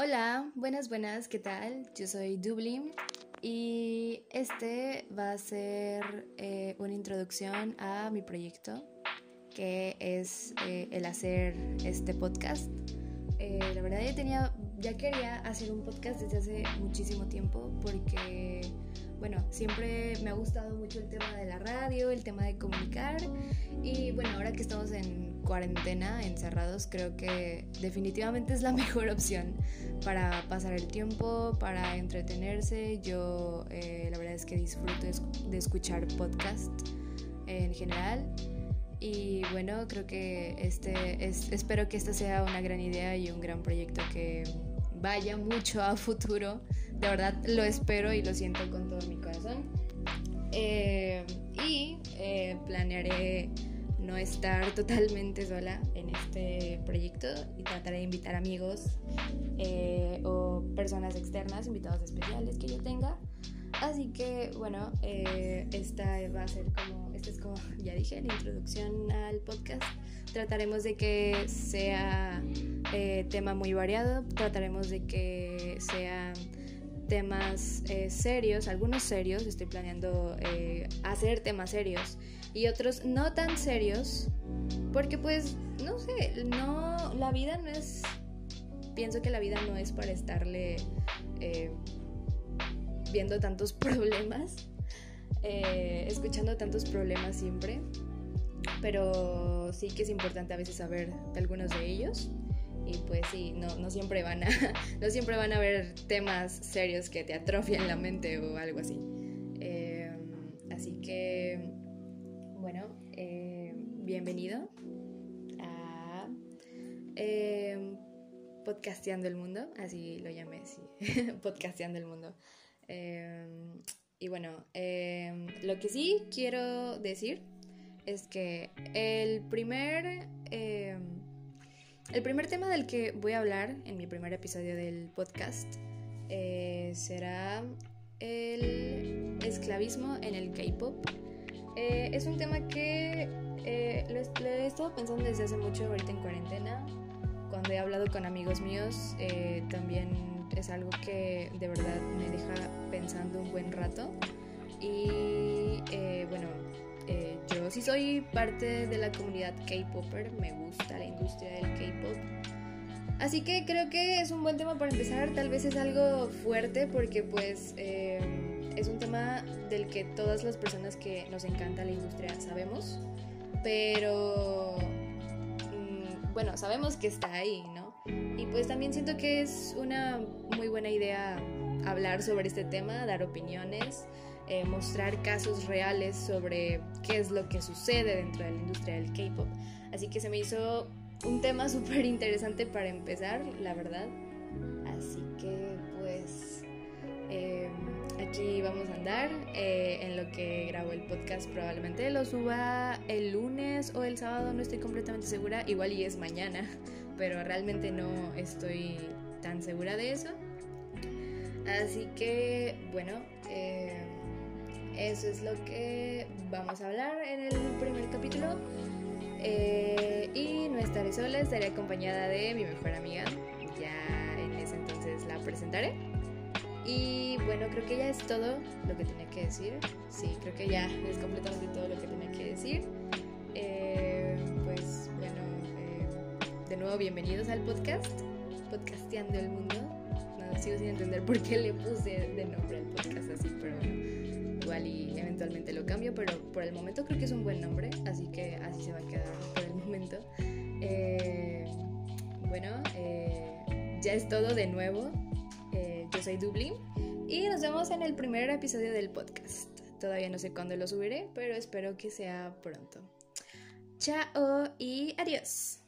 Hola, buenas, buenas, ¿qué tal? Yo soy Dublin y este va a ser eh, una introducción a mi proyecto, que es eh, el hacer este podcast. Eh, la verdad ya tenía, ya quería hacer un podcast desde hace muchísimo tiempo porque bueno, siempre me ha gustado mucho el tema de la radio, el tema de comunicar y bueno, ahora que estamos en cuarentena, encerrados, creo que definitivamente es la mejor opción para pasar el tiempo, para entretenerse. Yo eh, la verdad es que disfruto de escuchar podcast en general. Y bueno, creo que este es, espero que esta sea una gran idea y un gran proyecto que vaya mucho a futuro. De verdad lo espero y lo siento con todo mi corazón. Eh, y eh, planearé no estar totalmente sola en este proyecto y trataré de invitar amigos eh, o personas externas, invitados especiales que yo tenga. Así que bueno, esta va a ser como, esta es como, ya dije, la introducción al podcast. Trataremos de que sea eh, tema muy variado, trataremos de que sean temas eh, serios, algunos serios, estoy planeando eh, hacer temas serios y otros no tan serios, porque pues, no sé, no, la vida no es, pienso que la vida no es para estarle viendo tantos problemas, escuchando tantos problemas siempre, pero sí que es importante a veces saber algunos de ellos y pues sí, no, siempre van a, no siempre van a haber temas serios que te atrofian la mente o algo así. Em, así que, bueno, eh, bienvenido a eh, Podcasteando el Mundo, así lo llamé, sí, Podcasteando el Mundo. Em, y bueno, lo que sí quiero decir es que el primer el primer tema del que voy a hablar en mi primer episodio del podcast eh, será el esclavismo en el K-pop. Eh, es un tema que eh, lo, he estado pensando desde hace mucho ahorita en cuarentena. Cuando he hablado con amigos míos, también es algo que de verdad me deja pensando un buen rato. Y bueno, yo sí soy parte de la comunidad K-Popper, me gusta la industria del K-Pop. Así que creo que es un buen tema para empezar, tal vez es algo fuerte porque pues eh, es un tema del que todas las personas que nos encanta la industria sabemos, pero mm, bueno, sabemos que está ahí, ¿no? Y pues también siento que es una muy buena idea hablar sobre este tema, dar opiniones. Eh, mostrar casos reales sobre qué es lo que sucede dentro de la industria del K-Pop. Así que se me hizo un tema súper interesante para empezar, la verdad. Así que pues em, aquí vamos a andar eh, en lo que grabo el podcast. Probablemente lo suba el lunes o el sábado, no estoy completamente segura. Igual y es mañana, pero realmente no estoy tan segura de eso. Así que bueno. Eh, eso es lo que vamos a hablar en el primer capítulo. Eh, y no estaré sola, estaré acompañada de mi mejor amiga. Ya en ese entonces la presentaré. Y bueno, creo que ya es todo lo que tenía que decir. Sí, creo que ya es completamente todo lo que tenía que decir. Eh, pues bueno, eh, de nuevo bienvenidos al podcast, Podcasteando el Mundo. No, sigo sin entender por qué le puse de nombre al podcast así, pero bueno y eventualmente lo cambio, pero por el momento creo que es un buen nombre, así que así se va a quedar por el momento. Eh, bueno, eh, ya es todo de nuevo. Yo soy Dublin y nos vemos en el primer episodio del podcast. Todavía no sé cuándo lo subiré, pero espero que sea pronto. Chao y adiós.